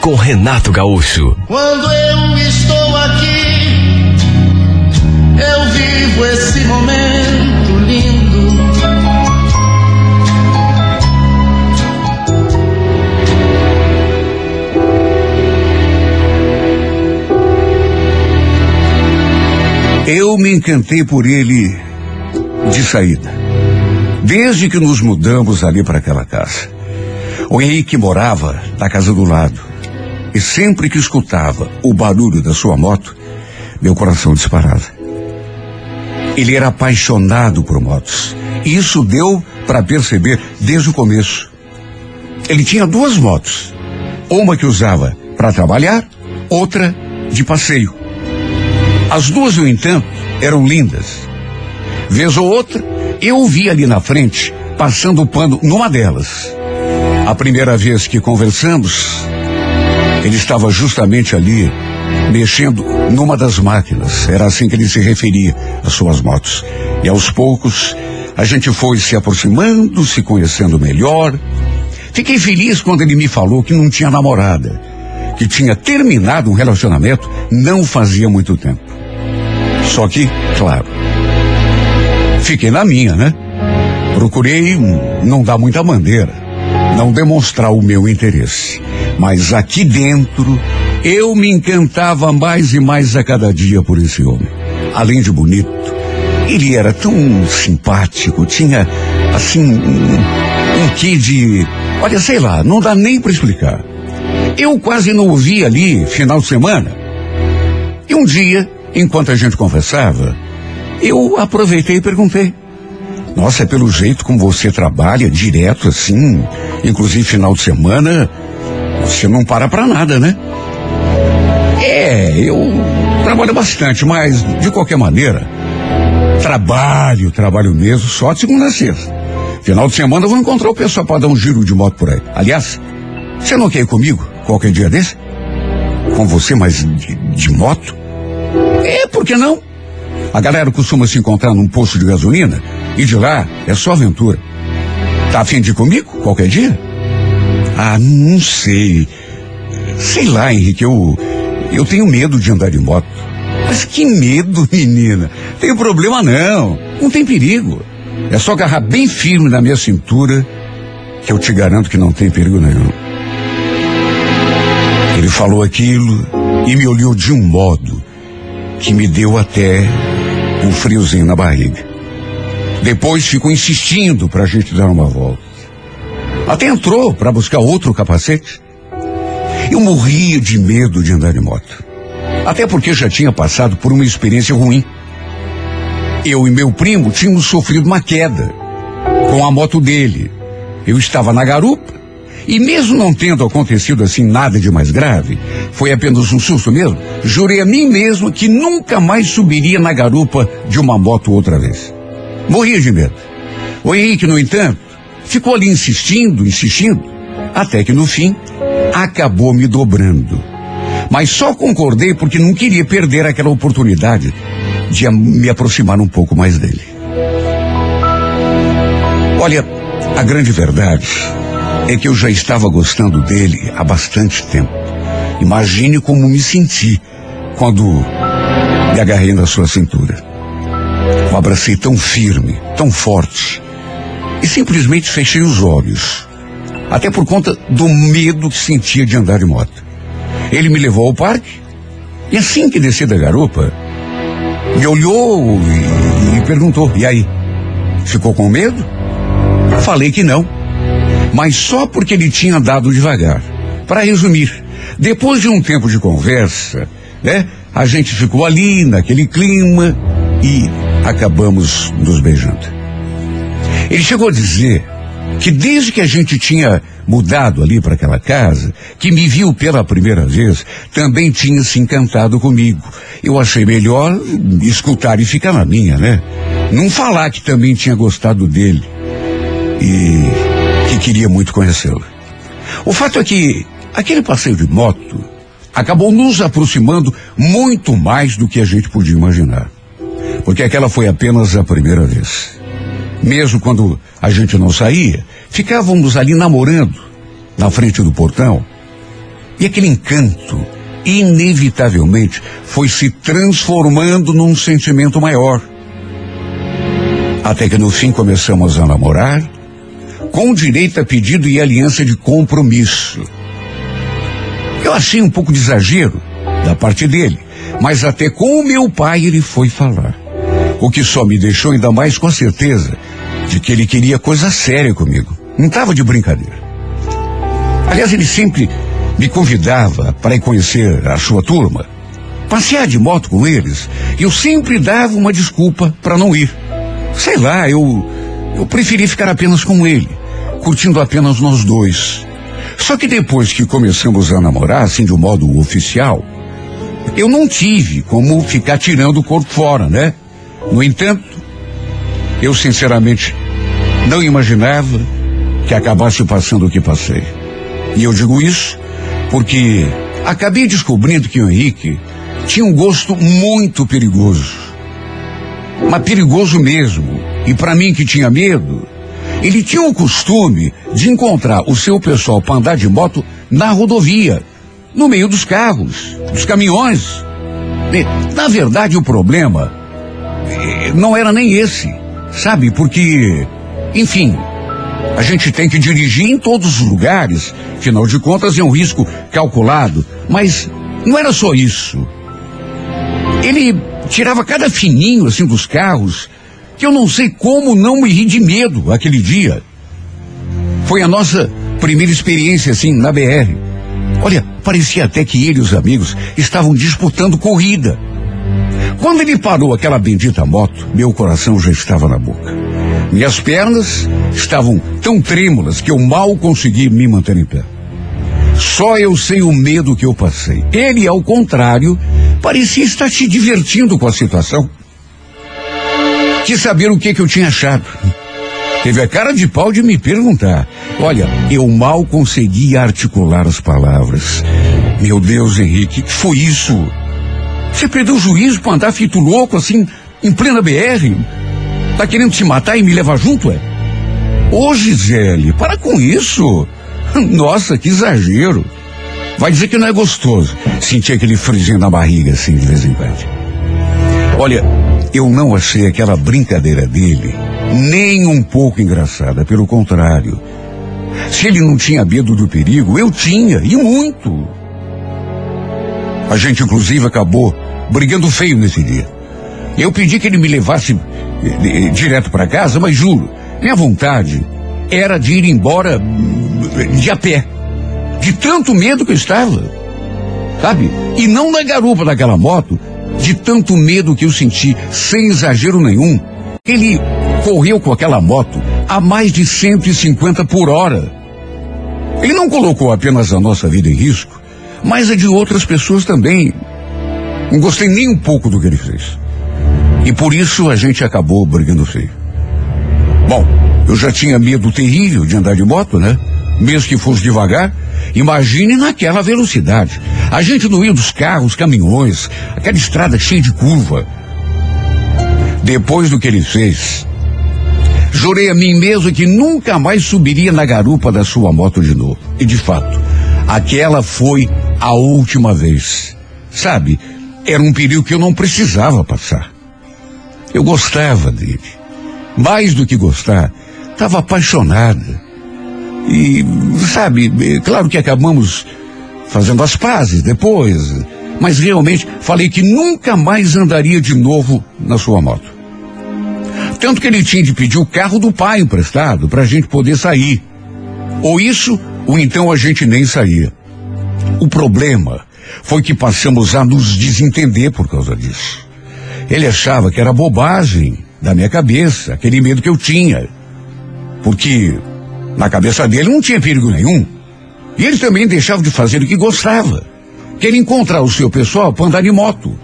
com Renato Gaúcho. Quando eu estou aqui, eu vivo esse momento lindo. Eu me encantei por ele de saída. Desde que nos mudamos ali para aquela casa. O Henrique morava na casa do lado. E sempre que escutava o barulho da sua moto, meu coração disparava. Ele era apaixonado por motos. E isso deu para perceber desde o começo. Ele tinha duas motos. Uma que usava para trabalhar, outra de passeio. As duas, no entanto, eram lindas. Vez ou outra, eu vi ali na frente, passando o pano numa delas. A primeira vez que conversamos, ele estava justamente ali, mexendo numa das máquinas. Era assim que ele se referia às suas motos. E aos poucos, a gente foi se aproximando, se conhecendo melhor. Fiquei feliz quando ele me falou que não tinha namorada, que tinha terminado um relacionamento não fazia muito tempo. Só que, claro, fiquei na minha, né? Procurei não dar muita bandeira, não demonstrar o meu interesse. Mas aqui dentro, eu me encantava mais e mais a cada dia por esse homem. Além de bonito, ele era tão simpático, tinha, assim, um, um quê de. Olha, sei lá, não dá nem para explicar. Eu quase não o ali, final de semana. E um dia, enquanto a gente conversava, eu aproveitei e perguntei. Nossa, é pelo jeito como você trabalha, direto assim, inclusive final de semana, você não para pra nada, né? É, eu trabalho bastante, mas de qualquer maneira, trabalho, trabalho mesmo, só de segunda a sexta. Final de semana eu vou encontrar o pessoal para dar um giro de moto por aí. Aliás, você não quer ir comigo qualquer dia desse? Com você, mas de, de moto? É, por que não? A galera costuma se encontrar num posto de gasolina e de lá é só aventura. Tá afim de ir comigo qualquer dia? Ah, não sei. Sei lá, Henrique, eu. Eu tenho medo de andar de moto. Mas que medo, menina. Tem problema não. Não tem perigo. É só agarrar bem firme na minha cintura que eu te garanto que não tem perigo nenhum. Ele falou aquilo e me olhou de um modo que me deu até um friozinho na barriga. Depois ficou insistindo para a gente dar uma volta. Até entrou para buscar outro capacete. Eu morria de medo de andar de moto. Até porque já tinha passado por uma experiência ruim. Eu e meu primo tínhamos sofrido uma queda com a moto dele. Eu estava na garupa e mesmo não tendo acontecido assim nada de mais grave, foi apenas um susto mesmo, jurei a mim mesmo que nunca mais subiria na garupa de uma moto outra vez. Morria de medo. O Henrique, no entanto, ficou ali insistindo, insistindo, até que no fim acabou me dobrando. Mas só concordei porque não queria perder aquela oportunidade de me aproximar um pouco mais dele. Olha, a grande verdade é que eu já estava gostando dele há bastante tempo. Imagine como me senti quando me agarrei na sua cintura. O abracei tão firme, tão forte, e simplesmente fechei os olhos. Até por conta do medo que sentia de andar de moto. Ele me levou ao parque, e assim que desci da garupa, me olhou e, e perguntou: E aí? Ficou com medo? Falei que não. Mas só porque ele tinha andado devagar. Para resumir, depois de um tempo de conversa, né? A gente ficou ali naquele clima e acabamos nos beijando. Ele chegou a dizer que desde que a gente tinha mudado ali para aquela casa, que me viu pela primeira vez, também tinha se encantado comigo. Eu achei melhor escutar e ficar na minha, né? Não falar que também tinha gostado dele e que queria muito conhecê-lo. O fato é que aquele passeio de moto acabou nos aproximando muito mais do que a gente podia imaginar. Porque aquela foi apenas a primeira vez. Mesmo quando a gente não saía, ficávamos ali namorando, na frente do portão. E aquele encanto, inevitavelmente, foi se transformando num sentimento maior. Até que no fim começamos a namorar, com direito a pedido e aliança de compromisso. Eu achei um pouco de exagero da parte dele, mas até com o meu pai ele foi falar. O que só me deixou ainda mais com certeza de que ele queria coisa séria comigo. Não estava de brincadeira. Aliás, ele sempre me convidava para ir conhecer a sua turma, passear de moto com eles. E eu sempre dava uma desculpa para não ir. Sei lá, eu eu preferi ficar apenas com ele, curtindo apenas nós dois. Só que depois que começamos a namorar, assim de um modo oficial, eu não tive como ficar tirando o corpo fora, né? No entanto, eu sinceramente não imaginava que acabasse passando o que passei. E eu digo isso porque acabei descobrindo que o Henrique tinha um gosto muito perigoso. Mas perigoso mesmo. E para mim que tinha medo, ele tinha o costume de encontrar o seu pessoal para andar de moto na rodovia, no meio dos carros, dos caminhões. E, na verdade, o problema eh, não era nem esse, sabe? Porque, enfim, a gente tem que dirigir em todos os lugares, afinal de contas é um risco calculado, mas não era só isso. Ele tirava cada fininho assim dos carros, que eu não sei como não me ri de medo aquele dia. Foi a nossa primeira experiência assim na BR. Olha, parecia até que ele e os amigos estavam disputando corrida. Quando ele parou aquela bendita moto, meu coração já estava na boca. Minhas pernas estavam tão trêmulas que eu mal consegui me manter em pé. Só eu sei o medo que eu passei. Ele, ao contrário, parecia estar se divertindo com a situação. Quis saber o que, que eu tinha achado. Teve a cara de pau de me perguntar. Olha, eu mal conseguia articular as palavras. Meu Deus, Henrique, que foi isso? Você perdeu o juízo para andar feito louco assim, em plena BR? Tá querendo se matar e me levar junto, é? Ô, Gisele, para com isso. Nossa, que exagero. Vai dizer que não é gostoso sentir aquele frisinho na barriga assim de vez em quando. Olha, eu não achei aquela brincadeira dele nem um pouco engraçada, pelo contrário. Se ele não tinha medo do perigo, eu tinha, e muito. A gente, inclusive, acabou brigando feio nesse dia. Eu pedi que ele me levasse eh, eh, direto para casa, mas juro, minha vontade era de ir embora hum, de a pé. De tanto medo que eu estava. Sabe? E não na garupa daquela moto, de tanto medo que eu senti, sem exagero nenhum. Ele correu com aquela moto a mais de 150 por hora. Ele não colocou apenas a nossa vida em risco, mas a de outras pessoas também. Não gostei nem um pouco do que ele fez. E por isso a gente acabou brigando feio. Bom, eu já tinha medo terrível de andar de moto, né? Mesmo que fosse devagar, imagine naquela velocidade. A gente no meio dos carros, caminhões, aquela estrada cheia de curva. Depois do que ele fez, jurei a mim mesmo que nunca mais subiria na garupa da sua moto de novo. E de fato, aquela foi a última vez. Sabe, era um perigo que eu não precisava passar. Eu gostava dele. Mais do que gostar, estava apaixonada. E, sabe, é claro que acabamos fazendo as pazes depois, mas realmente falei que nunca mais andaria de novo na sua moto. Tanto que ele tinha de pedir o carro do pai emprestado para a gente poder sair. Ou isso, ou então a gente nem saía. O problema foi que passamos a nos desentender por causa disso. Ele achava que era bobagem da minha cabeça, aquele medo que eu tinha. Porque Na cabeça dele não tinha perigo nenhum. E ele também deixava de fazer o que gostava. Queria encontrar o seu pessoal para andar de moto.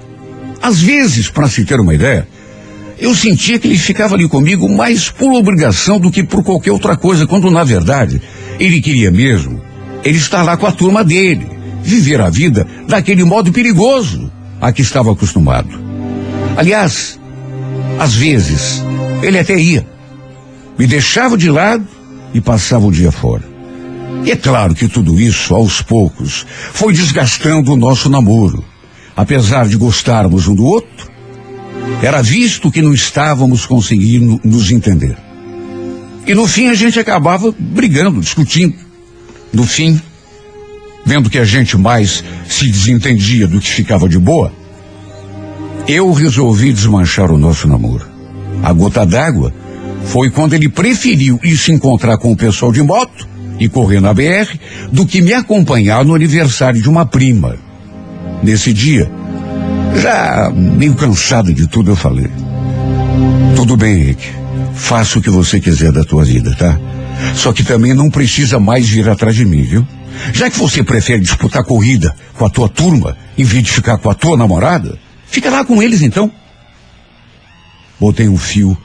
Às vezes, para se ter uma ideia, eu sentia que ele ficava ali comigo mais por obrigação do que por qualquer outra coisa, quando na verdade ele queria mesmo ele estar lá com a turma dele, viver a vida daquele modo perigoso a que estava acostumado. Aliás, às vezes, ele até ia, me deixava de lado e passava o dia fora. E é claro que tudo isso, aos poucos, foi desgastando o nosso namoro. Apesar de gostarmos um do outro, era visto que não estávamos conseguindo nos entender. E no fim a gente acabava brigando, discutindo. No fim, vendo que a gente mais se desentendia do que ficava de boa, eu resolvi desmanchar o nosso namoro. A gota d'água foi quando ele preferiu ir se encontrar com o pessoal de moto e correr na BR do que me acompanhar no aniversário de uma prima. Nesse dia, já meio cansado de tudo, eu falei: Tudo bem, Henrique. Faça o que você quiser da tua vida, tá? Só que também não precisa mais vir atrás de mim, viu? Já que você prefere disputar corrida com a tua turma em vez de ficar com a tua namorada, fica lá com eles então. Botei um fio,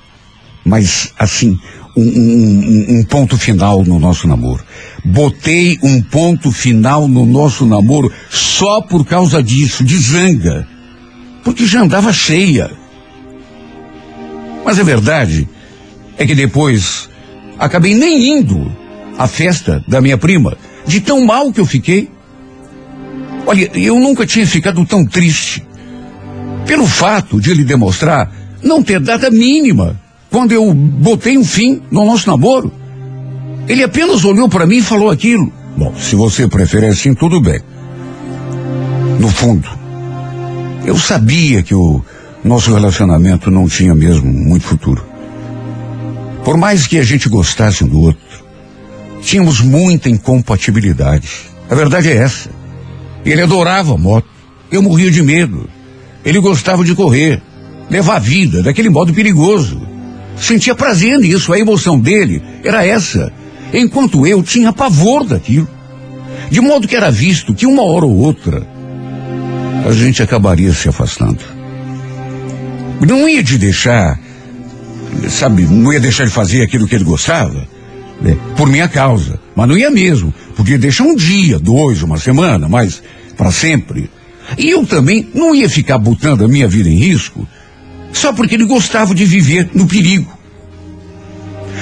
mas assim, um, um, um, ponto final no nosso namoro. Botei um ponto final no nosso namoro só por causa disso, de zanga. Porque já andava cheia. Mas a verdade é que depois acabei nem indo à festa da minha prima, de tão mal que eu fiquei. Olha, eu nunca tinha ficado tão triste. Pelo fato de ele demonstrar não ter data mínima quando eu botei um fim no nosso namoro. Ele apenas olhou para mim e falou aquilo. Bom, se você prefere assim, tudo bem. No fundo, eu sabia que o nosso relacionamento não tinha mesmo muito futuro. Por mais que a gente gostasse um do outro, tínhamos muita incompatibilidade. A verdade é essa. Ele adorava moto. Eu morria de medo. Ele gostava de correr, levar a vida daquele modo perigoso. Sentia prazer nisso, a emoção dele era essa. Enquanto eu tinha pavor daquilo. De modo que era visto que uma hora ou outra a gente acabaria se afastando. Não ia te deixar sabe, não ia deixar de fazer aquilo que ele gostava, né, por minha causa. Mas não ia mesmo. Podia deixar um dia, dois, uma semana, mas para sempre. E eu também não ia ficar botando a minha vida em risco só porque ele gostava de viver no perigo.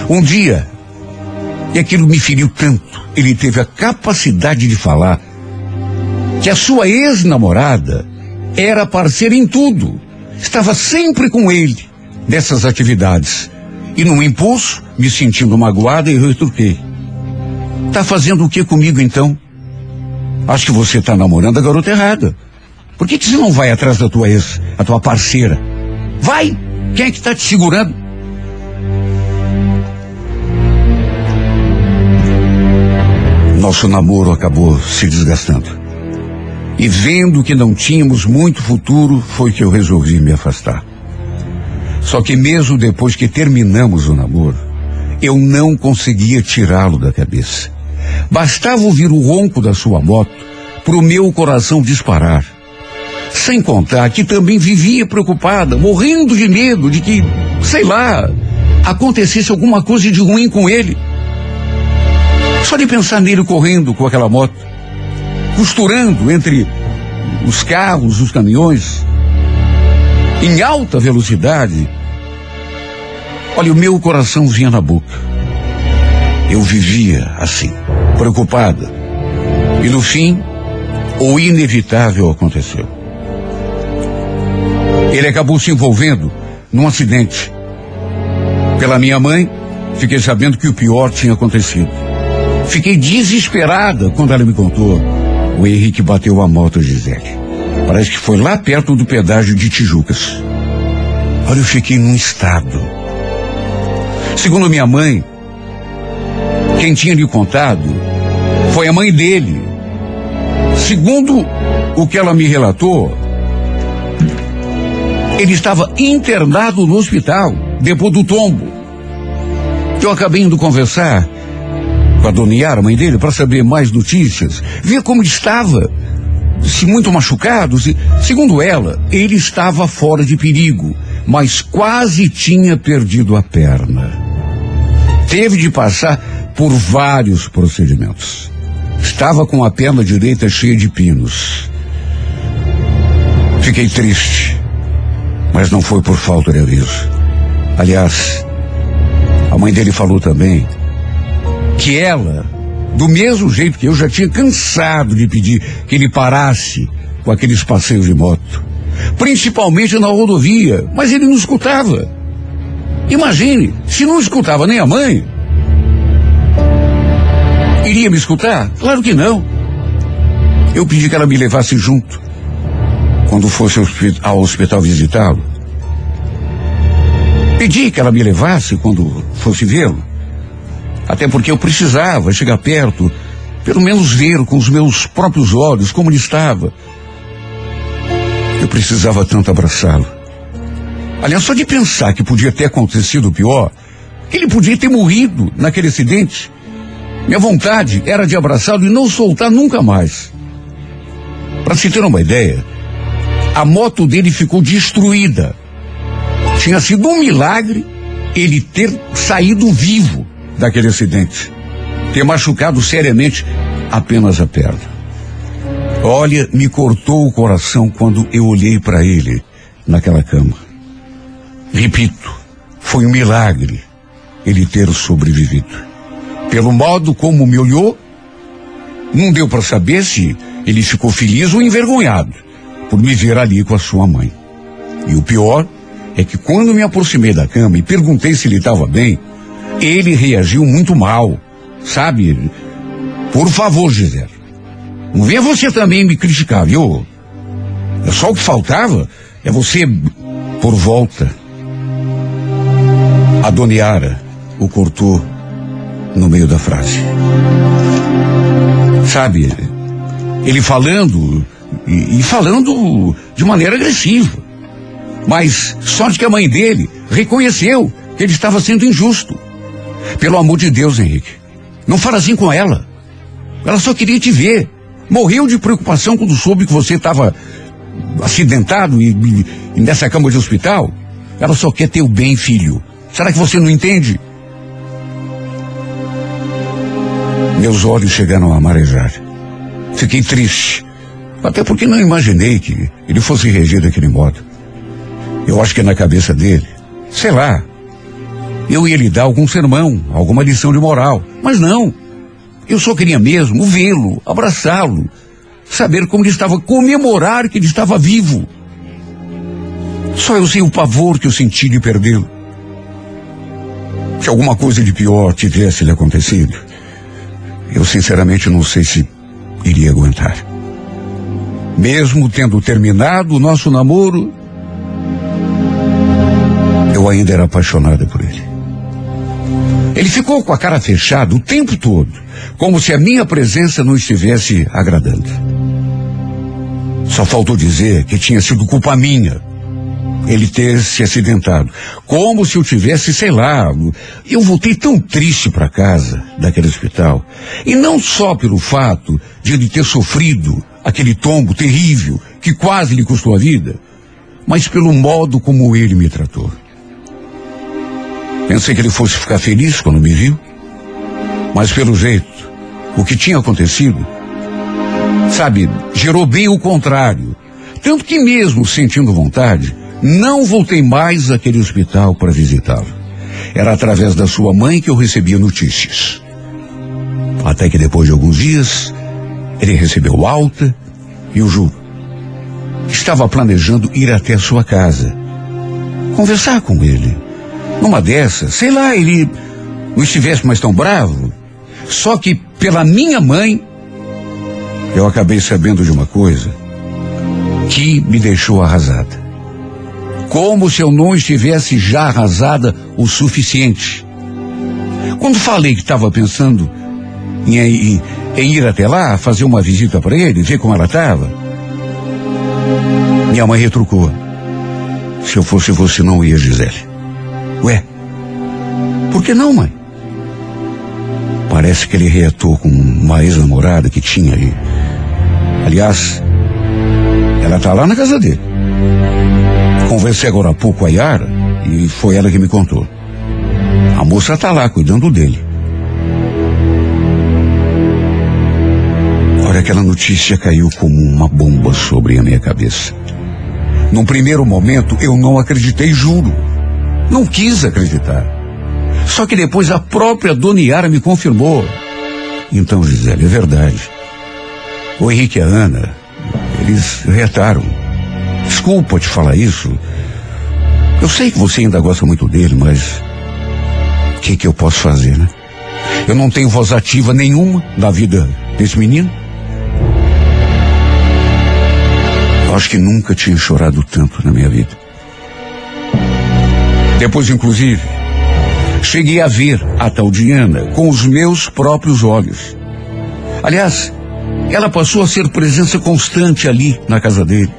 Um dia, e aquilo me feriu tanto, ele teve a capacidade de falar que a sua ex-namorada era parceira em tudo, estava sempre com ele dessas atividades. E num impulso, me sentindo magoada, eu retruquei. Tá fazendo o que comigo então? Acho que você tá namorando a garota errada. Por que, que você não vai atrás da tua ex, a tua parceira? Vai! Quem é que tá te segurando? Nosso namoro acabou se desgastando. E vendo que não tínhamos muito futuro, foi que eu resolvi me afastar. Só que mesmo depois que terminamos o namoro, eu não conseguia tirá-lo da cabeça. Bastava ouvir o ronco da sua moto para o meu coração disparar. Sem contar que também vivia preocupada, morrendo de medo de que, sei lá, acontecesse alguma coisa de ruim com ele. Só de pensar nele correndo com aquela moto, costurando entre os carros, os caminhões, em alta velocidade, olha, o meu coração vinha na boca. Eu vivia assim, preocupada. E no fim, o inevitável aconteceu. Ele acabou se envolvendo num acidente. Pela minha mãe, fiquei sabendo que o pior tinha acontecido. Fiquei desesperada quando ela me contou. O Henrique bateu a moto Gisele. Parece que foi lá perto do pedágio de Tijucas. Olha, eu fiquei num estado. Segundo minha mãe, quem tinha lhe contado foi a mãe dele. Segundo o que ela me relatou, ele estava internado no hospital depois do tombo. Eu acabei indo conversar com a dona Yara, mãe dele, para saber mais notícias, ver como estava. Se muito machucado, se, segundo ela, ele estava fora de perigo, mas quase tinha perdido a perna. Teve de passar por vários procedimentos. Estava com a perna direita cheia de pinos. Fiquei triste, mas não foi por falta de aviso. Aliás, a mãe dele falou também que ela, do mesmo jeito que eu já tinha cansado de pedir que ele parasse com aqueles passeios de moto, principalmente na rodovia, mas ele não escutava. Imagine, se não escutava nem a mãe, iria me escutar? Claro que não. Eu pedi que ela me levasse junto quando fosse ao hospital visitá-lo. Pedi que ela me levasse quando fosse vê-lo. Até porque eu precisava chegar perto, pelo menos ver com os meus próprios olhos como ele estava. Eu precisava tanto abraçá-lo. Aliás, só de pensar que podia ter acontecido pior, que ele podia ter morrido naquele acidente. Minha vontade era de abraçá-lo e não soltar nunca mais. Para se ter uma ideia, a moto dele ficou destruída. Tinha sido um milagre ele ter saído vivo daquele acidente. Ter machucado seriamente apenas a perna. Olha, me cortou o coração quando eu olhei para ele naquela cama. Repito, foi um milagre ele ter sobrevivido. Pelo modo como me olhou, não deu para saber se ele ficou feliz ou envergonhado por me ver ali com a sua mãe. E o pior é que quando me aproximei da cama e perguntei se ele estava bem, ele reagiu muito mal. Sabe? Por favor, Gisele. Não venha você também me criticar, viu? É só o que faltava é você por volta. A Dona Yara o cortou no meio da frase. Sabe, ele falando e, e falando de maneira agressiva. Mas sorte que a mãe dele reconheceu que ele estava sendo injusto. Pelo amor de Deus, Henrique, não fala assim com ela. Ela só queria te ver. Morreu de preocupação quando soube que você estava acidentado e, e, e nessa cama de hospital. Ela só quer ter o bem, filho. Será que você não entende? Meus olhos chegaram a marejar. Fiquei triste. Até porque não imaginei que ele fosse reagir daquele modo. Eu acho que na cabeça dele, sei lá, eu ia lhe dar algum sermão, alguma lição de moral. Mas não. Eu só queria mesmo vê-lo, abraçá-lo, saber como ele estava, comemorar que ele estava vivo. Só eu sei o pavor que eu senti de perdê-lo. Se alguma coisa de pior tivesse lhe acontecido, eu sinceramente não sei se iria aguentar. Mesmo tendo terminado o nosso namoro, eu ainda era apaixonada por ele. Ele ficou com a cara fechada o tempo todo, como se a minha presença não estivesse agradando. Só faltou dizer que tinha sido culpa minha ele ter se acidentado. Como se eu tivesse, sei lá, eu voltei tão triste para casa daquele hospital. E não só pelo fato de ele ter sofrido aquele tombo terrível que quase lhe custou a vida, mas pelo modo como ele me tratou. Pensei que ele fosse ficar feliz quando me viu, mas pelo jeito, o que tinha acontecido, sabe, gerou bem o contrário. Tanto que mesmo sentindo vontade, não voltei mais àquele hospital para visitá-lo. Era através da sua mãe que eu recebia notícias. Até que depois de alguns dias, ele recebeu alta e eu juro, estava planejando ir até a sua casa, conversar com ele. Numa dessas, sei lá, ele não estivesse mais tão bravo. Só que pela minha mãe, eu acabei sabendo de uma coisa que me deixou arrasada. Como se eu não estivesse já arrasada o suficiente. Quando falei que estava pensando em, em, em, ir até lá, fazer uma visita para ele, ver como ela estava, minha mãe retrucou. Se eu fosse você, não ia, Gisele. Ué, por que não, mãe? Parece que ele reatou com uma ex-namorada que tinha aí. Aliás, ela tá lá na casa dele. Conversei agora há pouco com a Yara e foi ela que me contou. A moça tá lá cuidando dele. Olha, aquela notícia caiu como uma bomba sobre a minha cabeça. Num primeiro momento eu não acreditei, juro. Não quis acreditar. Só que depois a própria Dona Yara me confirmou. Então, Gisele, é verdade. O Henrique e a Ana, eles retaram. Desculpa te falar isso. Eu sei que você ainda gosta muito dele, mas o que, que eu posso fazer, né? Eu não tenho voz ativa nenhuma na vida desse menino. Eu acho que nunca tinha chorado tanto na minha vida. Depois, inclusive, cheguei a ver a tal Diana com os meus próprios olhos. Aliás, ela passou a ser presença constante ali na casa dele.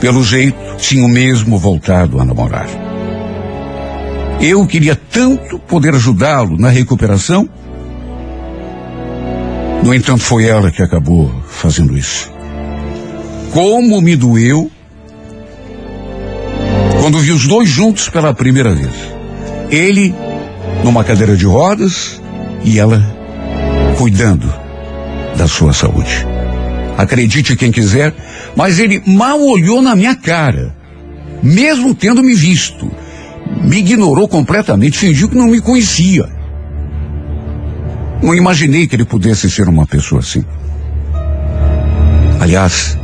Pelo jeito, tinha o mesmo voltado a namorar. Eu queria tanto poder ajudá-lo na recuperação. No entanto, foi ela que acabou fazendo isso. Como me doeu quando vi os dois juntos pela primeira vez. Ele numa cadeira de rodas e ela cuidando da sua saúde. Acredite quem quiser, mas ele mal olhou na minha cara, mesmo tendo me visto. Me ignorou completamente, fingiu que não me conhecia. Não imaginei que ele pudesse ser uma pessoa assim. Aliás,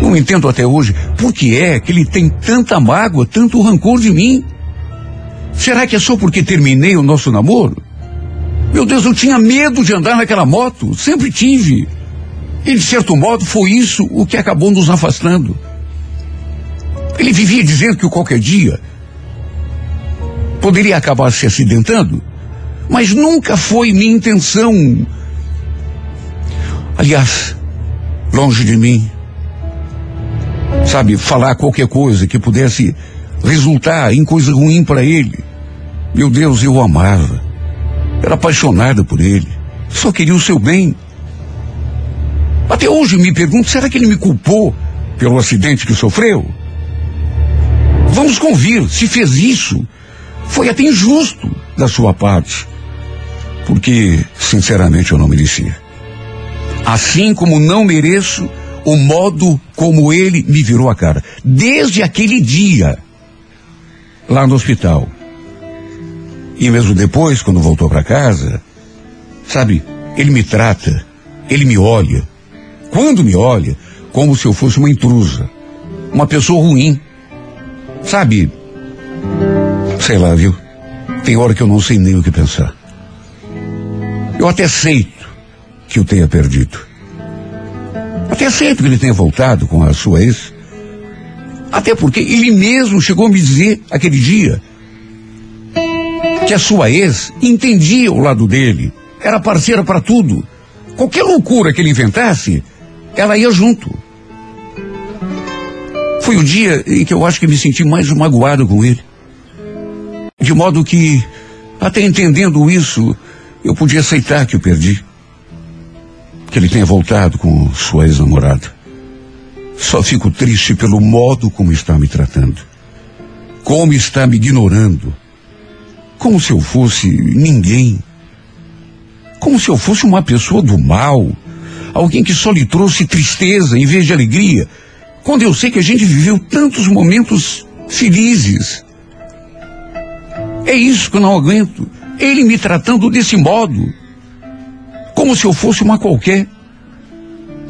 não entendo até hoje por que é que ele tem tanta mágoa, tanto rancor de mim. Será que é só porque terminei o nosso namoro? Meu Deus, eu tinha medo de andar naquela moto, sempre tive. E de certo modo foi isso o que acabou nos afastando. Ele vivia dizendo que qualquer dia poderia acabar se acidentando, mas nunca foi minha intenção. Aliás, longe de mim, sabe, falar qualquer coisa que pudesse resultar em coisa ruim para ele. Meu Deus, eu o amava. Era apaixonada por ele. Só queria o seu bem. Até hoje me pergunto, será que ele me culpou pelo acidente que sofreu? Vamos convir, se fez isso, foi até injusto da sua parte. Porque, sinceramente, eu não merecia. Assim como não mereço o modo como ele me virou a cara. Desde aquele dia, lá no hospital. E mesmo depois, quando voltou para casa, sabe, ele me trata, ele me olha. Quando me olha, como se eu fosse uma intrusa, uma pessoa ruim. Sabe, sei lá, viu? Tem hora que eu não sei nem o que pensar. Eu até aceito que eu tenha perdido. Até aceito que ele tenha voltado com a sua ex. Até porque ele mesmo chegou a me dizer aquele dia que a sua ex entendia o lado dele, era parceira para tudo. Qualquer loucura que ele inventasse, ela ia junto. Foi o dia em que eu acho que me senti mais magoado com ele. De modo que, até entendendo isso, eu podia aceitar que o perdi. Que ele tenha voltado com sua ex-namorada. Só fico triste pelo modo como está me tratando. Como está me ignorando. Como se eu fosse ninguém. Como se eu fosse uma pessoa do mal. Alguém que só lhe trouxe tristeza em vez de alegria. Quando eu sei que a gente viveu tantos momentos felizes. É isso que eu não aguento. Ele me tratando desse modo. Como se eu fosse uma qualquer.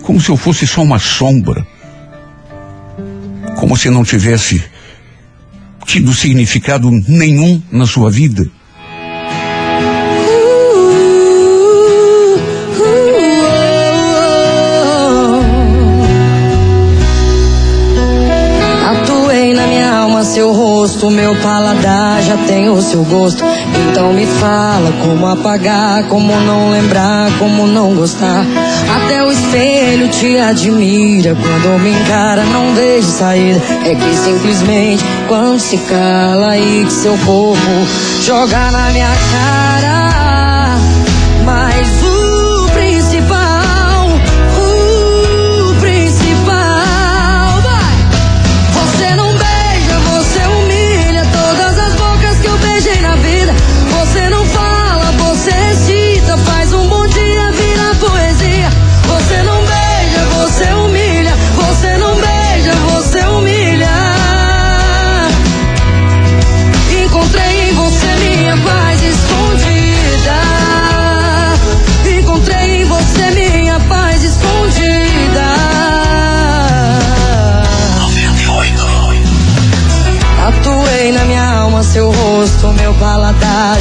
Como se eu fosse só uma sombra. Como se não tivesse tido significado nenhum na sua vida. Rosto, meu paladar já tem o seu gosto. Então me fala como apagar, como não lembrar, como não gostar. Até o espelho te admira quando me encara, não vejo saída. É que simplesmente quando se cala e que seu corpo joga na minha cara.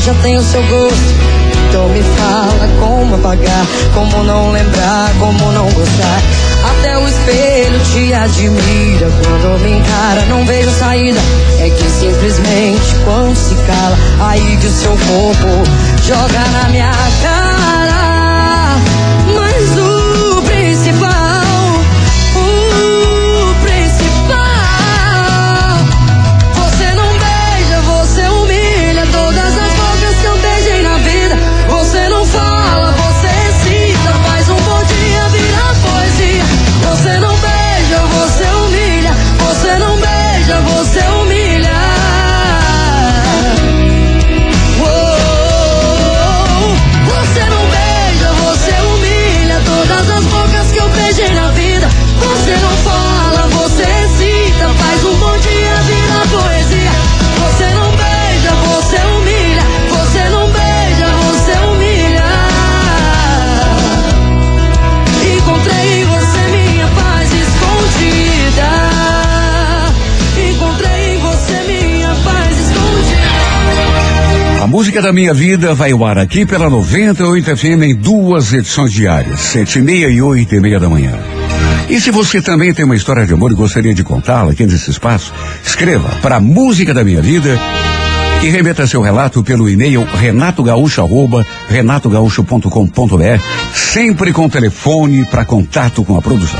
Já tem o seu gosto. Então me fala como apagar, como não lembrar, como não gostar. Até o espelho te admira quando me encara, não vejo saída. É que simplesmente quando se cala, aí que o seu corpo joga na minha cara. Música da minha vida vai ao ar aqui pela 98 FM em duas edições diárias, sete e meia e oito e meia da manhã. E se você também tem uma história de amor e gostaria de contá-la aqui nesse espaço, escreva para música da minha vida e remeta seu relato pelo e-mail renatogaúcho.com.br, sempre com telefone para contato com a produção.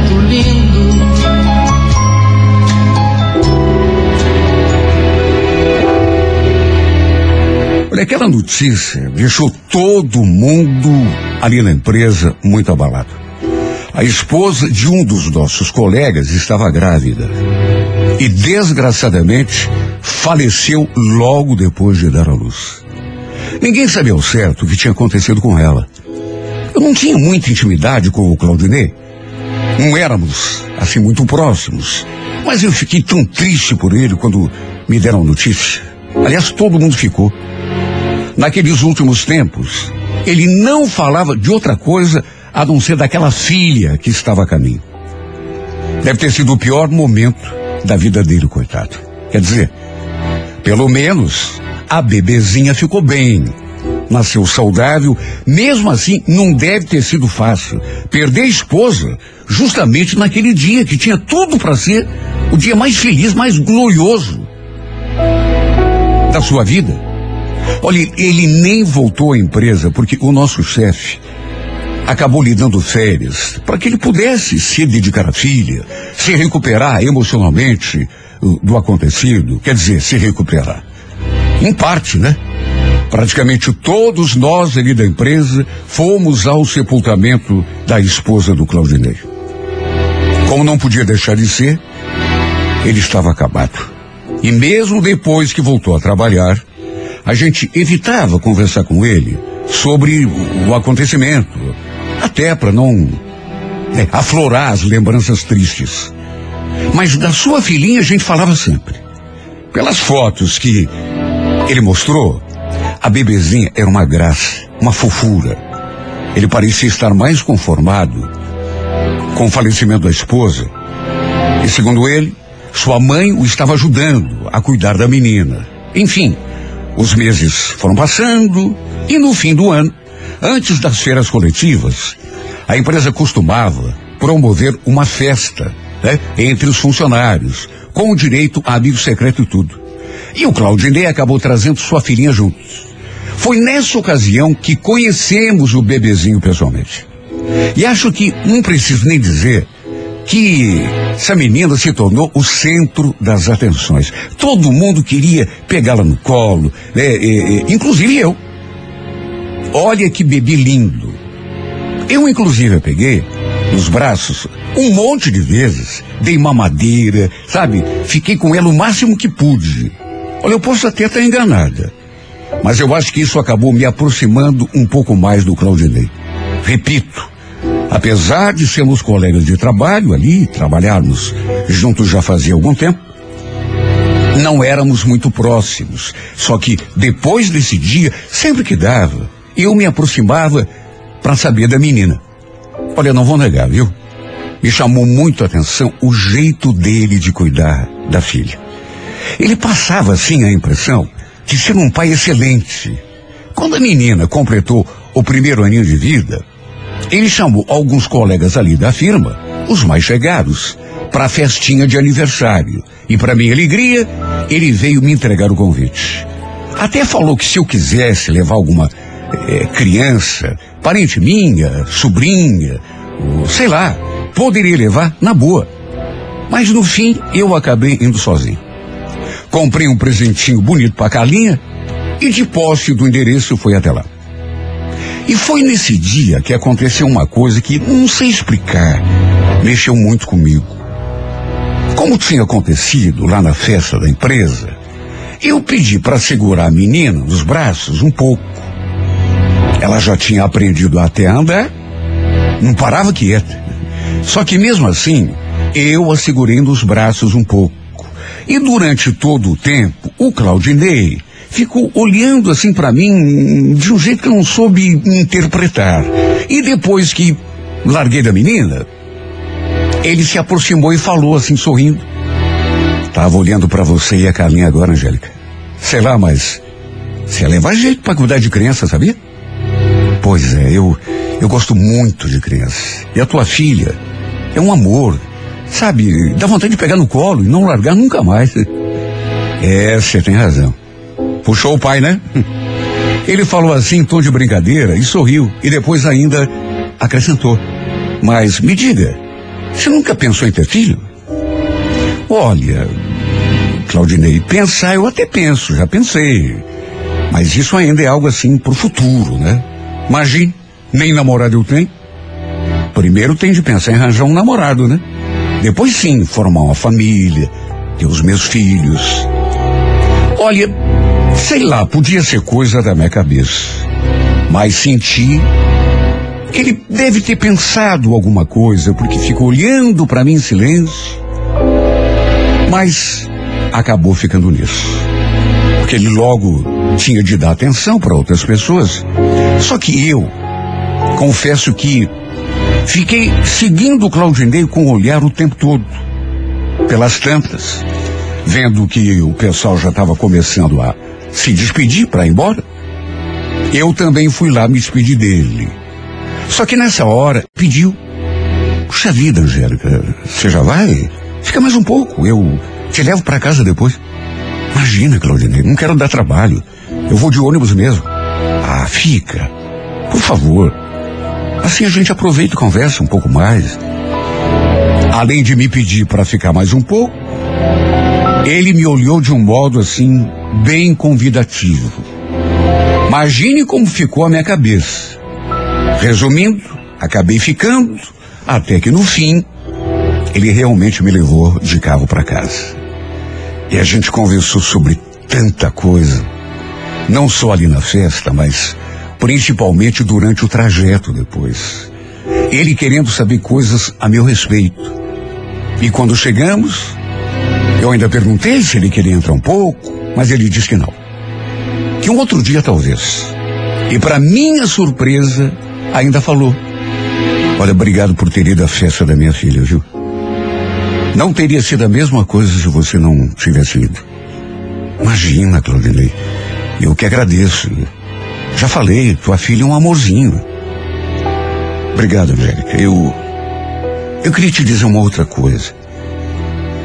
Olha, aquela notícia deixou todo mundo ali na empresa muito abalado. A esposa de um dos nossos colegas estava grávida e, desgraçadamente, faleceu logo depois de dar à luz. Ninguém sabia ao certo o que tinha acontecido com ela. Eu não tinha muita intimidade com o Claudinei. Não éramos, assim, muito próximos. Mas eu fiquei tão triste por ele quando me deram a notícia. Aliás, todo mundo ficou. Naqueles últimos tempos, ele não falava de outra coisa a não ser daquela filha que estava a caminho. Deve ter sido o pior momento da vida dele, coitado. Quer dizer, pelo menos a bebezinha ficou bem. Nasceu saudável, mesmo assim não deve ter sido fácil. Perder a esposa justamente naquele dia que tinha tudo para ser o dia mais feliz, mais glorioso da sua vida. Olha, ele nem voltou à empresa porque o nosso chefe acabou lhe dando férias para que ele pudesse se dedicar à filha, se recuperar emocionalmente uh, do acontecido, quer dizer, se recuperar. Em parte, né? Praticamente todos nós ali da empresa fomos ao sepultamento da esposa do Claudinei. Como não podia deixar de ser, ele estava acabado. E mesmo depois que voltou a trabalhar, a gente evitava conversar com ele sobre o, acontecimento, até para não é, aflorar as lembranças tristes. Mas da sua filhinha a gente falava sempre. Pelas fotos que ele mostrou, a bebezinha era uma graça, uma fofura. Ele parecia estar mais conformado com o falecimento da esposa. E segundo ele, sua mãe o estava ajudando a cuidar da menina. Enfim, os meses foram passando e no fim do ano, antes das feiras coletivas, a empresa costumava promover uma festa né, entre os funcionários, com direito a amigo secreto e tudo. E o Claudinei acabou trazendo sua filhinha juntos. Foi nessa ocasião que conhecemos o bebezinho pessoalmente. E acho que não preciso nem dizer que essa menina se tornou o centro das atenções. Todo mundo queria pegá-la no colo, né, inclusive eu. Olha que bebê lindo. Eu, inclusive, eu peguei nos braços um monte de vezes, dei mamadeira, sabe? Fiquei com ela o máximo que pude. Olha, eu posso até estar enganada, mas eu acho que isso acabou me aproximando um pouco mais do Claudinei. Repito, apesar de sermos colegas de trabalho ali, trabalharmos juntos já fazia algum tempo, não éramos muito próximos. Só que depois desse dia, sempre que dava, eu me aproximava para saber da menina. Olha, não vou negar, viu? Me chamou muito a atenção o jeito dele de cuidar da filha. Ele passava, assim, a impressão de ser um pai excelente. Quando a menina completou o primeiro aninho de vida, ele chamou alguns colegas ali da firma, os mais chegados, para a festinha de aniversário. E para minha alegria, ele veio me entregar o convite. Até falou que se eu quisesse levar alguma é, criança, parente minha, sobrinha, ou, sei lá, poderia levar na boa. Mas no fim eu acabei indo sozinho. Comprei um presentinho bonito para Carlinha e de posse do endereço fui até lá. E foi nesse dia que aconteceu uma coisa que não sei explicar, mexeu muito comigo. Como tinha acontecido lá na festa da empresa, eu pedi para segurar a menina nos braços um pouco. Ela já tinha aprendido até a andar, não parava quieta. Só que mesmo assim, eu a segurei nos braços um pouco. E durante todo o tempo, o Claudinei ficou olhando assim para mim de um jeito que eu não soube interpretar. E depois que larguei da menina, ele se aproximou e falou assim, sorrindo. Tava olhando para você e a Carlinha agora, Angélica. Sei lá, mas você leva jeito para cuidar de criança, sabia? Pois é, eu eu gosto muito de criança. E a tua filha é um amor. Sabe, dá vontade de pegar no colo e não largar nunca mais. É, você tem razão. Puxou o pai, né? Ele falou assim em tom de brincadeira e sorriu. E depois ainda acrescentou. Mas me diga, você nunca pensou em ter filho? Olha, Claudinei, pensar eu até penso, já pensei. Mas isso ainda é algo assim pro futuro, né? Imagine, nem namorado eu tenho. Primeiro tem de pensar em arranjar um namorado, né? Depois sim, formar uma família, ter os meus filhos. Olha, sei lá, podia ser coisa da minha cabeça. Mas senti que ele deve ter pensado alguma coisa, porque ficou olhando para mim em silêncio. Mas acabou ficando nisso. Porque ele logo tinha de dar atenção para outras pessoas. Só que eu, confesso que fiquei seguindo o Claudinei com o olhar o tempo todo. Pelas tantas, vendo que o pessoal já estava começando a se despedir para ir embora, eu também fui lá me despedir dele. Só que nessa hora pediu. Puxa vida, Angélica, você já vai? Fica mais um pouco, eu te levo para casa depois. Imagina, Claudinei, não quero dar trabalho. Eu vou de ônibus mesmo. Ah, fica. Por favor. Assim a gente aproveita e conversa um pouco mais. Além de me pedir para ficar mais um pouco, ele me olhou de um modo assim, bem convidativo. Imagine como ficou a minha cabeça. Resumindo, acabei ficando, até que no fim, ele realmente me levou de carro para casa. E a gente conversou sobre tanta coisa. Não só ali na festa, mas principalmente durante o trajeto depois. Ele querendo saber coisas a meu respeito. E quando chegamos, eu ainda perguntei se ele queria entrar um pouco, mas ele disse que não. Que um outro dia talvez. E para minha surpresa, ainda falou: Olha, obrigado por ter ido à festa da minha filha, viu? Não teria sido a mesma coisa se você não tivesse ido. Imagina, Claudinei. Eu que agradeço. Já falei, tua filha é um amorzinho. Obrigado, Angélica. Eu. Eu queria te dizer uma outra coisa.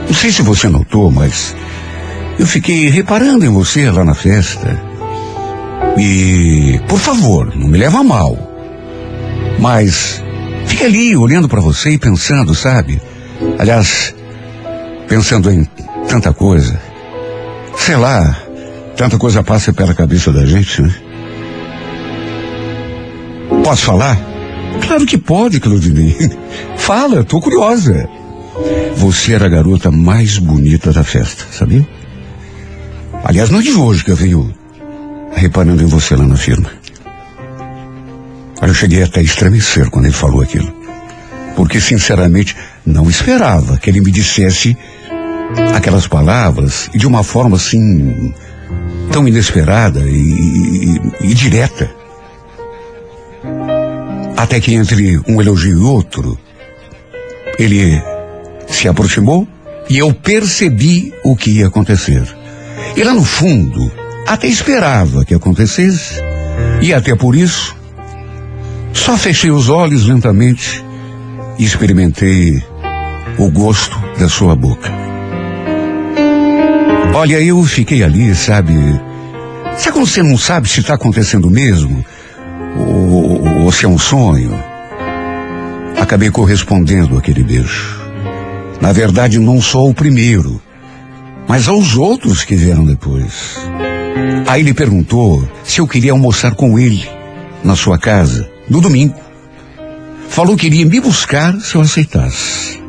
Não sei se você notou, mas. Eu fiquei reparando em você lá na festa. E. Por favor, não me leva a mal. Mas. Fica ali olhando para você e pensando, sabe? Aliás, pensando em tanta coisa, sei lá, tanta coisa passa pela cabeça da gente, né? Posso falar? Claro que pode, Claudinei. Fala, tô curiosa. Você era a garota mais bonita da festa, sabia? Aliás, não é de hoje que eu venho reparando em você lá na firma. Eu cheguei até a estremecer quando ele falou aquilo. Porque, sinceramente, não esperava que ele me dissesse aquelas palavras e de uma forma assim tão inesperada e, e, e direta. Até que entre um elogio e outro, ele se aproximou e eu percebi o que ia acontecer. E lá no fundo, até esperava que acontecesse, e até por isso, só fechei os olhos lentamente e experimentei o gosto da sua boca. Olha, eu fiquei ali, sabe? Sabe quando você não sabe se está acontecendo mesmo? Ou, ou se é um sonho? Acabei correspondendo àquele beijo. Na verdade, não só o primeiro, mas aos outros que vieram depois. Aí ele perguntou se eu queria almoçar com ele na sua casa no domingo. Falou que iria me buscar se eu aceitasse.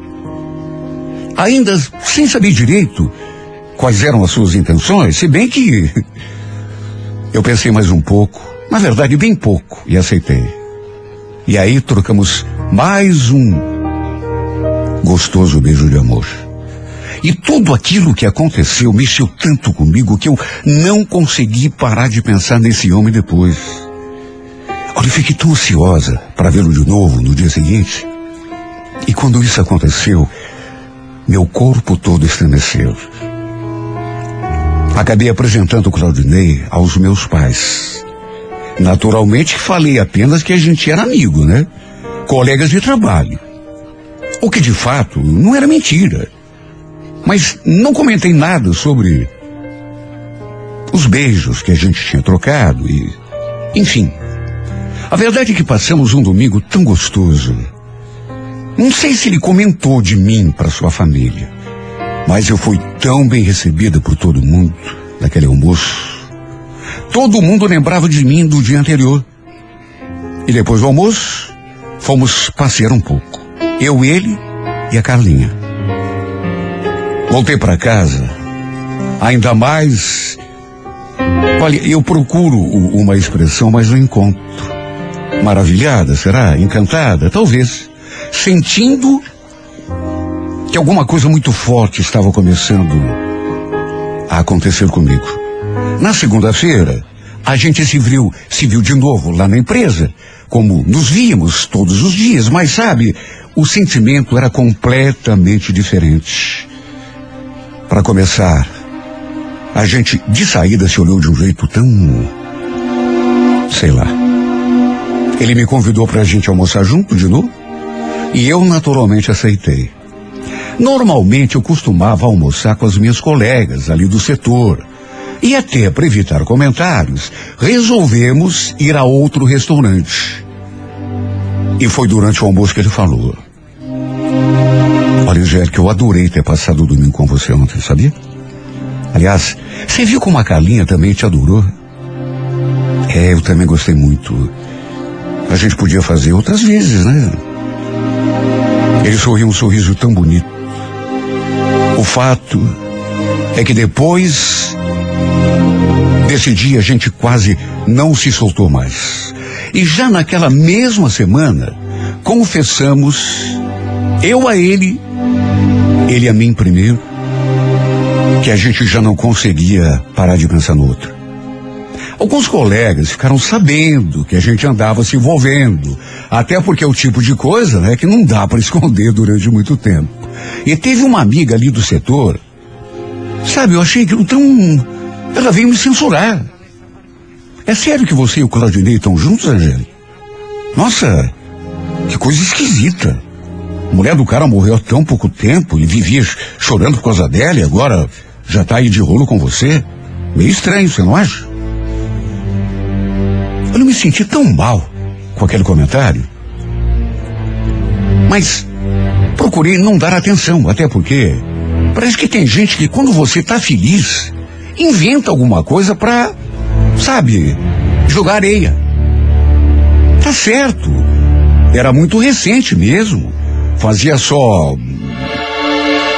Ainda sem saber direito quais eram as suas intenções, se bem que eu pensei mais um pouco, na verdade bem pouco, e aceitei. E aí trocamos mais um gostoso beijo de amor. E tudo aquilo que aconteceu mexeu tanto comigo que eu não consegui parar de pensar nesse homem depois. Olha, eu fiquei tão ansiosa para vê-lo de novo no dia seguinte. E quando isso aconteceu, meu corpo todo estremeceu. Acabei apresentando Claudinei aos meus pais. Naturalmente falei apenas que a gente era amigo, né? Colegas de trabalho. O que de fato não era mentira. Mas não comentei nada sobre os beijos que a gente tinha trocado e. Enfim. A verdade é que passamos um domingo tão gostoso. Não sei se ele comentou de mim para sua família, mas eu fui tão bem recebida por todo mundo naquele almoço. Todo mundo lembrava de mim do dia anterior. E depois do almoço, fomos passear um pouco. Eu, ele e a Carlinha. Voltei para casa, ainda mais. Olha, eu procuro uma expressão, mas não encontro. Maravilhada, será? Encantada? Talvez. Sentindo que alguma coisa muito forte estava começando a acontecer comigo. Na segunda-feira, a gente se viu, se viu de novo lá na empresa, como nos víamos todos os dias, mas sabe, o sentimento era completamente diferente. Para começar, a gente de saída se olhou de um jeito tão. sei lá. Ele me convidou para a gente almoçar junto de novo e eu naturalmente aceitei. Normalmente eu costumava almoçar com as minhas colegas ali do setor. E até para evitar comentários, resolvemos ir a outro restaurante. E foi durante o almoço que ele falou. Olha, Angélica, eu adorei ter passado o domingo com você ontem, sabia? Aliás, você viu como a Carlinha também te adorou? É, eu também gostei muito. A gente podia fazer outras vezes, né? Ele sorriu um sorriso tão bonito. O fato é que depois desse dia a gente quase não se soltou mais. E já naquela mesma semana, confessamos, eu a ele, ele a mim primeiro, que a gente já não conseguia parar de pensar no outro. Alguns colegas ficaram sabendo que a gente andava se envolvendo, até porque é o tipo de coisa, né, que não dá para esconder durante muito tempo. E teve uma amiga ali do setor, sabe, eu achei aquilo tão. Ela veio me censurar. É sério que você e o Claudinei estão juntos, Angélica? Nossa, que coisa esquisita. A mulher do cara morreu há tão pouco tempo e vivia chorando por causa dela e agora já tá aí de rolo com você. Meio estranho, você não acha? Eu não me senti tão mal com aquele comentário. Mas procurei não dar atenção, até porque parece que tem gente que quando você tá feliz, inventa alguma coisa pra, sabe, jogar areia. Tá certo. Era muito recente mesmo. Fazia só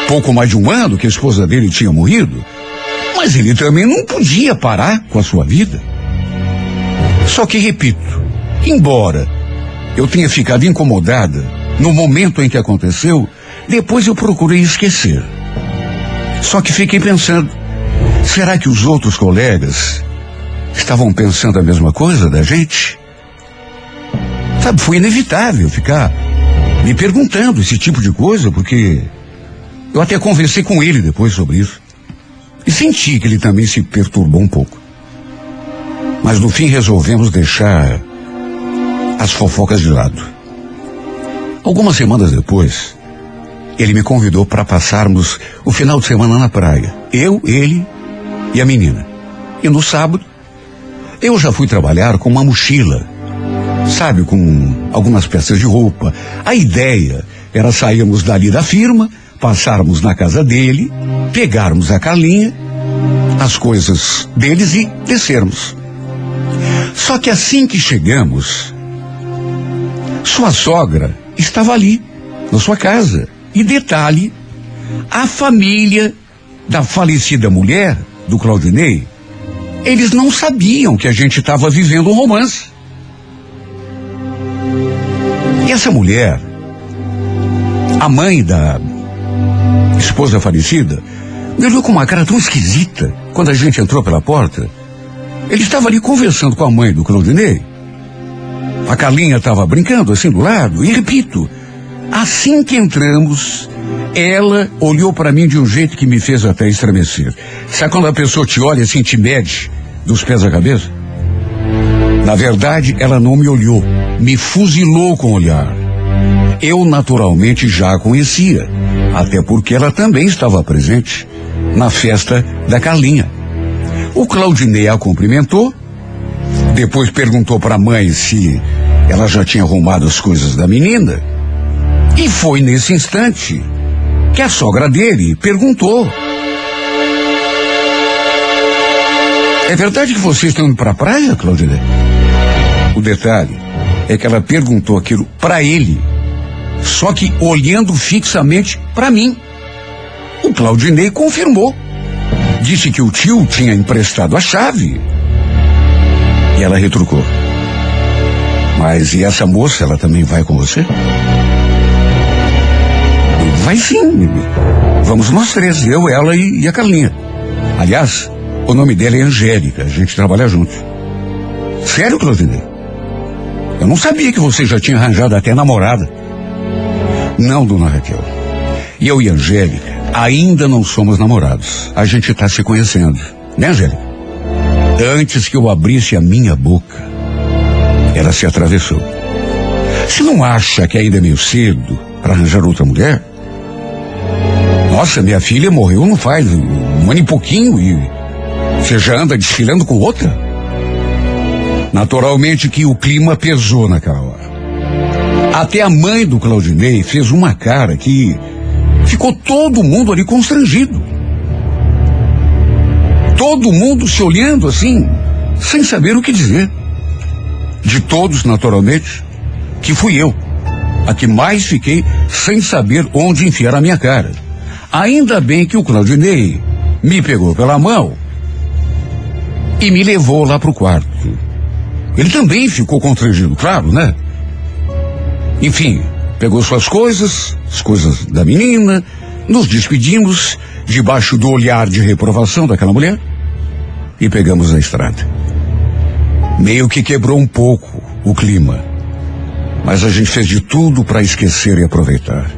pouco mais de um ano que a esposa dele tinha morrido. Mas ele também não podia parar com a sua vida. Só que, repito, embora eu tenha ficado incomodada no momento em que aconteceu, depois eu procurei esquecer. Só que fiquei pensando, será que os outros colegas estavam pensando a mesma coisa da gente? Sabe, foi inevitável ficar me perguntando esse tipo de coisa, porque eu até conversei com ele depois sobre isso. E senti que ele também se perturbou um pouco. Mas no fim resolvemos deixar as fofocas de lado. Algumas semanas depois, ele me convidou para passarmos o final de semana na praia. Eu, ele e a menina. E no sábado, eu já fui trabalhar com uma mochila, sabe, com algumas peças de roupa. A ideia era sairmos dali da firma, passarmos na casa dele, pegarmos a Carlinha, as coisas deles e descermos. Só que assim que chegamos, sua sogra estava ali, na sua casa. E detalhe, a família da falecida mulher, do Claudinei, eles não sabiam que a gente estava vivendo um romance. Essa mulher, a mãe da esposa falecida, me olhou com uma cara tão esquisita quando a gente entrou pela porta. Ele estava ali conversando com a mãe do Claudinei. A Carlinha estava brincando assim do lado. E repito, assim que entramos, ela olhou para mim de um jeito que me fez até estremecer. Sabe quando a pessoa te olha assim, te mede dos pés à cabeça? Na verdade, ela não me olhou, me fuzilou com o olhar. Eu naturalmente já a conhecia, até porque ela também estava presente na festa da Carlinha. O Claudinei a cumprimentou, depois perguntou para a mãe se ela já tinha arrumado as coisas da menina. E foi nesse instante que a sogra dele perguntou: É verdade que vocês estão indo para a praia, Claudinei? O detalhe é que ela perguntou aquilo para ele, só que olhando fixamente para mim. O Claudinei confirmou. Disse que o tio tinha emprestado a chave. E ela retrucou. Mas e essa moça, ela também vai com você? Vai sim. Vamos nós três, eu, ela e, e a Carlinha. Aliás, o nome dela é Angélica, a gente trabalha junto. Sério, Claudinei? Eu não sabia que você já tinha arranjado até namorada. Não, dona Raquel. Eu e Angélica ainda não somos namorados. A gente está se conhecendo. Né, Angélica? Antes que eu abrisse a minha boca, ela se atravessou. Você não acha que ainda é meio cedo para arranjar outra mulher? Nossa, minha filha morreu não faz um ano e pouquinho e você já anda desfilando com outra? Naturalmente que o clima pesou naquela hora. Até a mãe do Claudinei fez uma cara que ficou todo mundo ali constrangido. Todo mundo se olhando assim, sem saber o que dizer. De todos, naturalmente, que fui eu, a que mais fiquei sem saber onde enfiar a minha cara. Ainda bem que o Claudinei me pegou pela mão e me levou lá pro quarto. Ele também ficou constrangido, claro, né? Enfim, pegou suas coisas, as coisas da menina, nos despedimos debaixo do olhar de reprovação daquela mulher e pegamos a estrada. Meio que quebrou um pouco o clima, mas a gente fez de tudo para esquecer e aproveitar.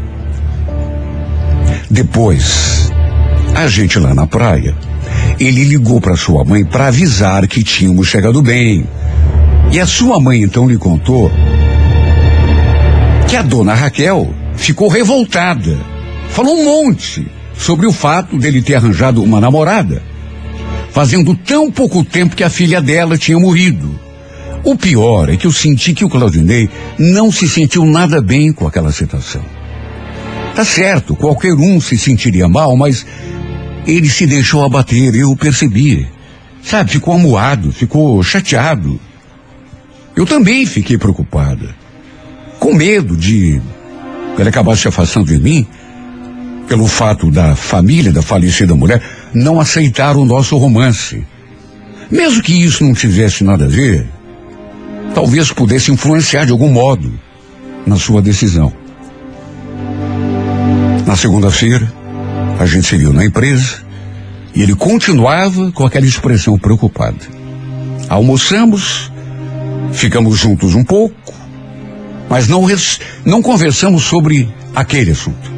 Depois, a gente lá na praia, ele ligou para sua mãe para avisar que tínhamos chegado bem. E a sua mãe então lhe contou que a dona Raquel ficou revoltada. Falou um monte sobre o fato dele ter arranjado uma namorada fazendo tão pouco tempo que a filha dela tinha morrido. O pior é que eu senti que o Claudinei não se sentiu nada bem com aquela situação. Tá certo, qualquer um se sentiria mal, mas ele se deixou abater, eu percebi. Sabe, ficou amuado, ficou chateado. Eu também fiquei preocupada. Com medo de ele acabar se afastando de mim, pelo fato da família da falecida mulher não aceitar o nosso romance. Mesmo que isso não tivesse nada a ver, talvez pudesse influenciar de algum modo na sua decisão. Na segunda-feira, a gente se viu na empresa e ele continuava com aquela expressão preocupada. Almoçamos, ficamos juntos um pouco, mas não, não conversamos sobre aquele assunto.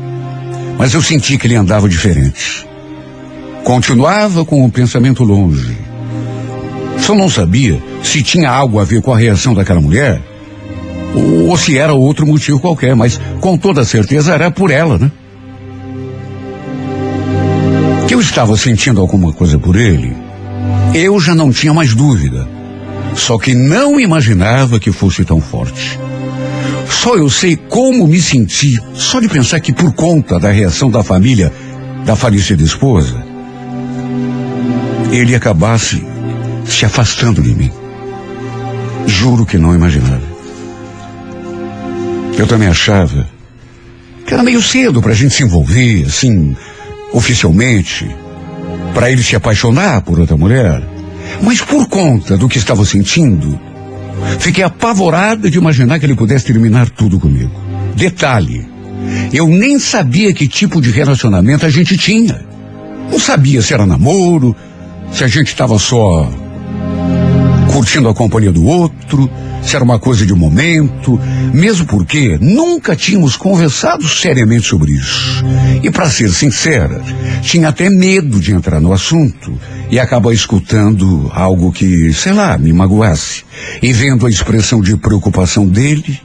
Mas eu senti que ele andava diferente. Continuava com o pensamento longe. Só não sabia se tinha algo a ver com a reação daquela mulher ou, ou se era outro motivo qualquer, mas com toda certeza era por ela, né? Que eu estava sentindo alguma coisa por ele, eu já não tinha mais dúvida. Só que não imaginava que fosse tão forte. Só eu sei como me senti, só de pensar que por conta da reação da família da falecida esposa, ele acabasse se afastando de mim. Juro que não imaginava. Eu também achava que era meio cedo para a gente se envolver, assim, oficialmente, para ele se apaixonar por outra mulher. Mas por conta do que estava sentindo, fiquei apavorada de imaginar que ele pudesse terminar tudo comigo. Detalhe, eu nem sabia que tipo de relacionamento a gente tinha. Não sabia se era namoro, se a gente estava só curtindo a companhia do outro, se era uma coisa de momento, mesmo porque nunca tínhamos conversado seriamente sobre isso. E para ser sincera, tinha até medo de entrar no assunto e acabar escutando algo que, sei lá, me magoasse. E vendo a expressão de preocupação dele,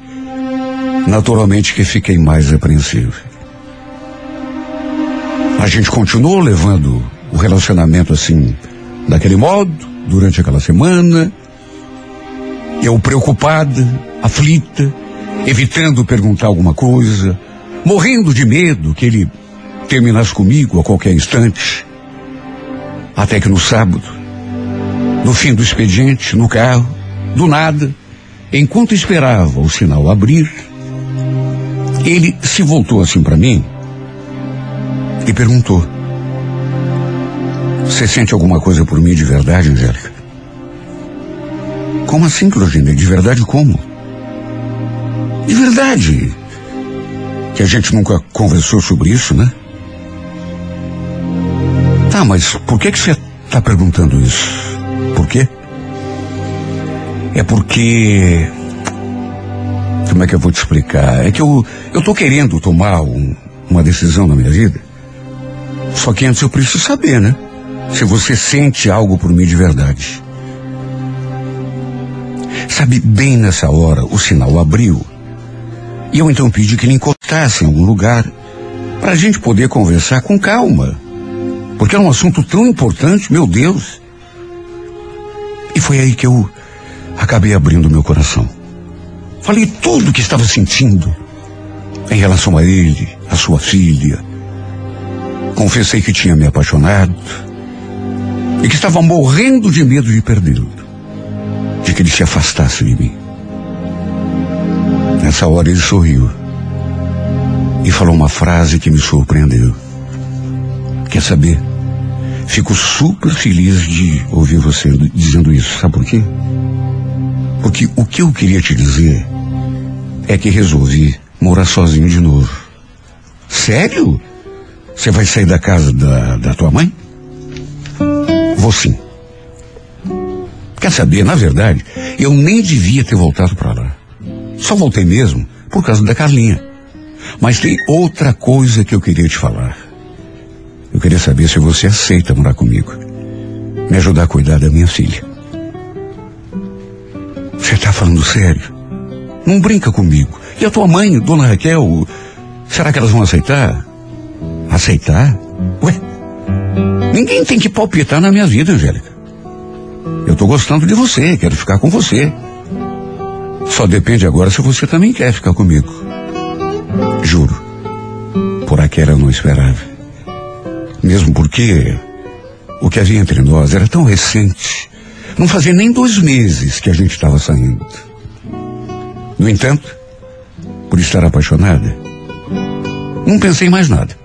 naturalmente que fiquei mais apreensivo. A gente continuou levando o relacionamento assim, daquele modo, durante aquela semana. Eu preocupada, aflita, evitando perguntar alguma coisa, morrendo de medo que ele terminasse comigo a qualquer instante. Até que no sábado, no fim do expediente, no carro, do nada, enquanto esperava o sinal abrir, ele se voltou assim para mim e perguntou: Você sente alguma coisa por mim de verdade, Angélica? Como assim, Clodine? De verdade como? De verdade. Que a gente nunca conversou sobre isso, né? Tá, mas por que que você está perguntando isso? Por quê? É porque. Como é que eu vou te explicar? É que eu, eu tô querendo tomar um, uma decisão na minha vida. Só que antes eu preciso saber, né? Se você sente algo por mim de verdade. Sabe, bem nessa hora o sinal abriu. E eu então pedi que ele encostasse em algum lugar para a gente poder conversar com calma. Porque era um assunto tão importante, meu Deus. E foi aí que eu acabei abrindo meu coração. Falei tudo o que estava sentindo em relação a ele, a sua filha. Confessei que tinha me apaixonado e que estava morrendo de medo de perdê-lo que ele se afastasse de mim. Nessa hora ele sorriu e falou uma frase que me surpreendeu. Quer saber? Fico super feliz de ouvir você dizendo isso. Sabe por quê? Porque o que eu queria te dizer é que resolvi morar sozinho de novo. Sério? Você vai sair da casa da, da tua mãe? Vou sim. Quer saber, na verdade, eu nem devia ter voltado para lá. Só voltei mesmo por causa da Carlinha. Mas tem outra coisa que eu queria te falar. Eu queria saber se você aceita morar comigo. Me ajudar a cuidar da minha filha. Você está falando sério? Não brinca comigo. E a tua mãe, dona Raquel, será que elas vão aceitar? Aceitar? Ué? Ninguém tem que palpitar na minha vida, Angélica. Eu estou gostando de você, quero ficar com você. Só depende agora se você também quer ficar comigo. Juro. por aquela eu não esperava. Mesmo porque o que havia entre nós era tão recente. Não fazia nem dois meses que a gente estava saindo. No entanto, por estar apaixonada, não pensei mais nada.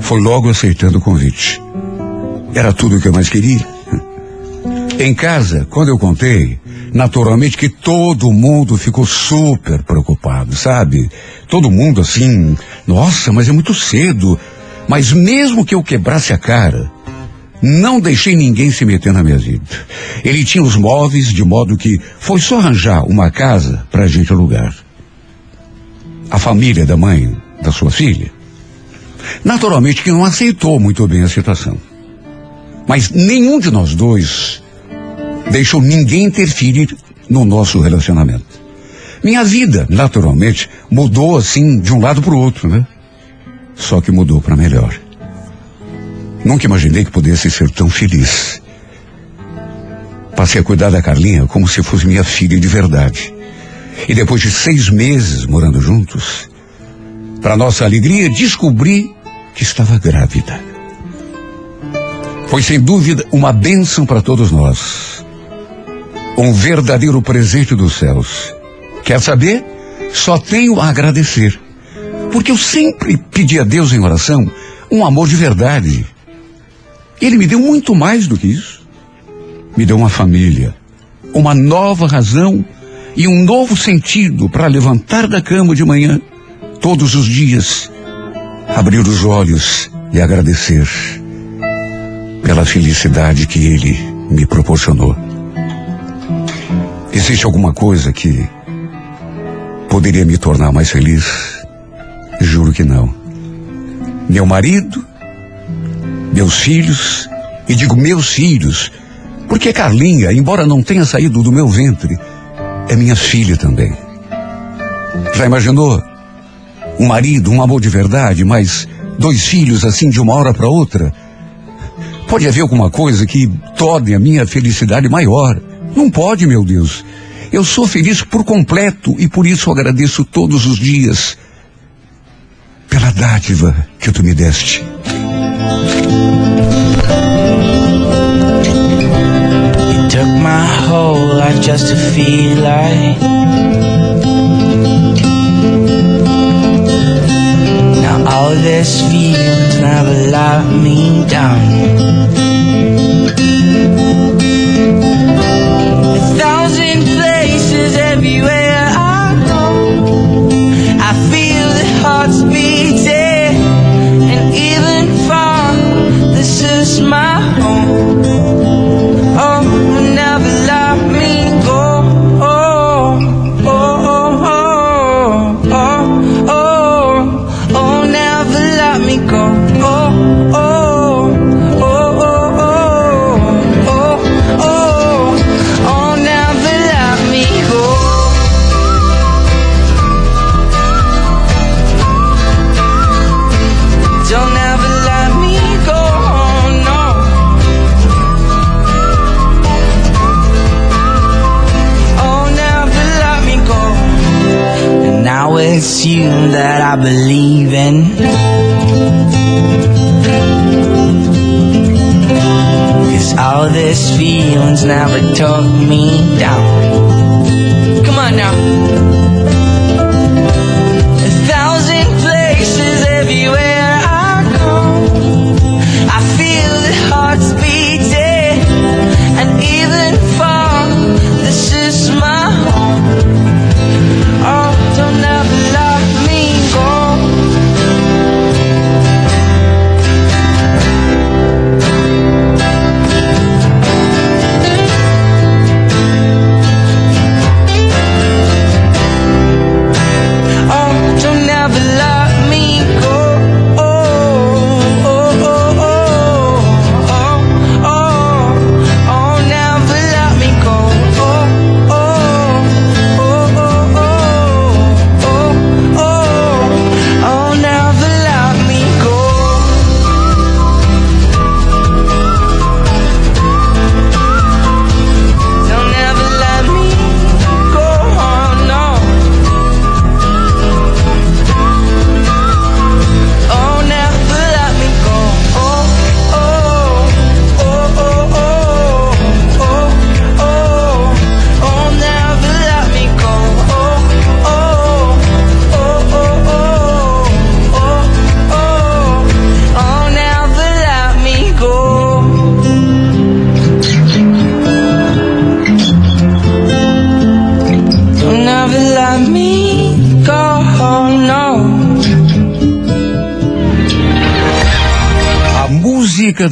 Foi logo aceitando o convite. Era tudo o que eu mais queria. Em casa, quando eu contei, naturalmente que todo mundo ficou super preocupado, sabe? Todo mundo assim, nossa, mas é muito cedo. Mas mesmo que eu quebrasse a cara, não deixei ninguém se meter na minha vida. Ele tinha os móveis de modo que foi só arranjar uma casa para a gente alugar. A família da mãe da sua filha, naturalmente que não aceitou muito bem a situação. Mas nenhum de nós dois deixou ninguém interferir no nosso relacionamento. Minha vida, naturalmente, mudou assim de um lado para o outro, né? Só que mudou para melhor. Nunca imaginei que pudesse ser tão feliz. Passei a cuidar da Carlinha como se fosse minha filha de verdade. E depois de seis meses morando juntos, para nossa alegria, descobri que estava grávida. Foi sem dúvida uma bênção para todos nós. Um verdadeiro presente dos céus. Quer saber? Só tenho a agradecer. Porque eu sempre pedi a Deus em oração um amor de verdade. Ele me deu muito mais do que isso. Me deu uma família, uma nova razão e um novo sentido para levantar da cama de manhã, todos os dias, abrir os olhos e agradecer pela felicidade que ele me proporcionou. Existe alguma coisa que poderia me tornar mais feliz? Juro que não. Meu marido, meus filhos, e digo meus filhos, porque Carlinha, embora não tenha saído do meu ventre, é minha filha também. Já imaginou? Um marido, um amor de verdade, mas dois filhos assim de uma hora para outra? Pode haver alguma coisa que torne a minha felicidade maior. Não pode, meu Deus. Eu sou feliz por completo e por isso agradeço todos os dias pela dádiva que tu me deste. You took my whole life just to feel like. Now all this feelings never let me down. This my I believe in. Cause all this feelings never took me down.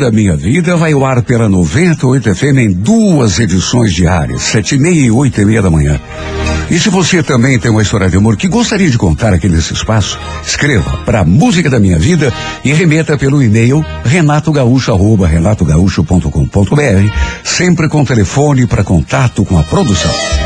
Da Minha Vida vai ao ar pela 98 FM em duas edições diárias, sete e meia e oito e meia da manhã. E se você também tem uma história de amor que gostaria de contar aqui nesse espaço, escreva para Música da Minha Vida e remeta pelo e-mail renatogaúcho.com.br, sempre com telefone para contato com a produção.